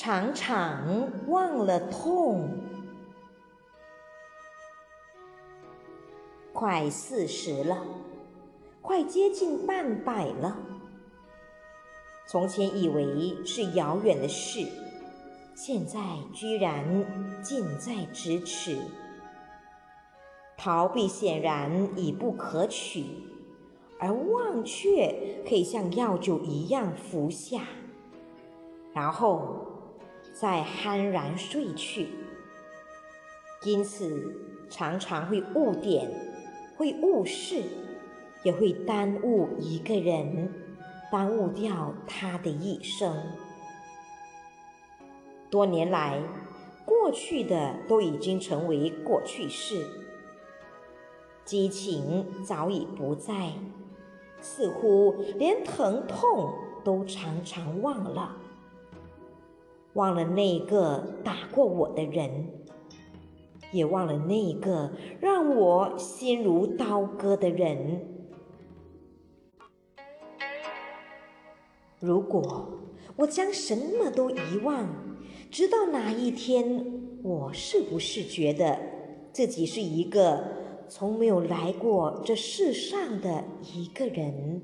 常常忘了痛。快四十了，快接近半百了。从前以为是遥远的事，现在居然近在咫尺。逃避显然已不可取，而忘却可以像药酒一样服下，然后。再酣然睡去，因此常常会误点，会误事，也会耽误一个人，耽误掉他的一生。多年来，过去的都已经成为过去式，激情早已不在，似乎连疼痛都常常忘了。忘了那个打过我的人，也忘了那个让我心如刀割的人。如果我将什么都遗忘，直到哪一天，我是不是觉得自己是一个从没有来过这世上的一个人？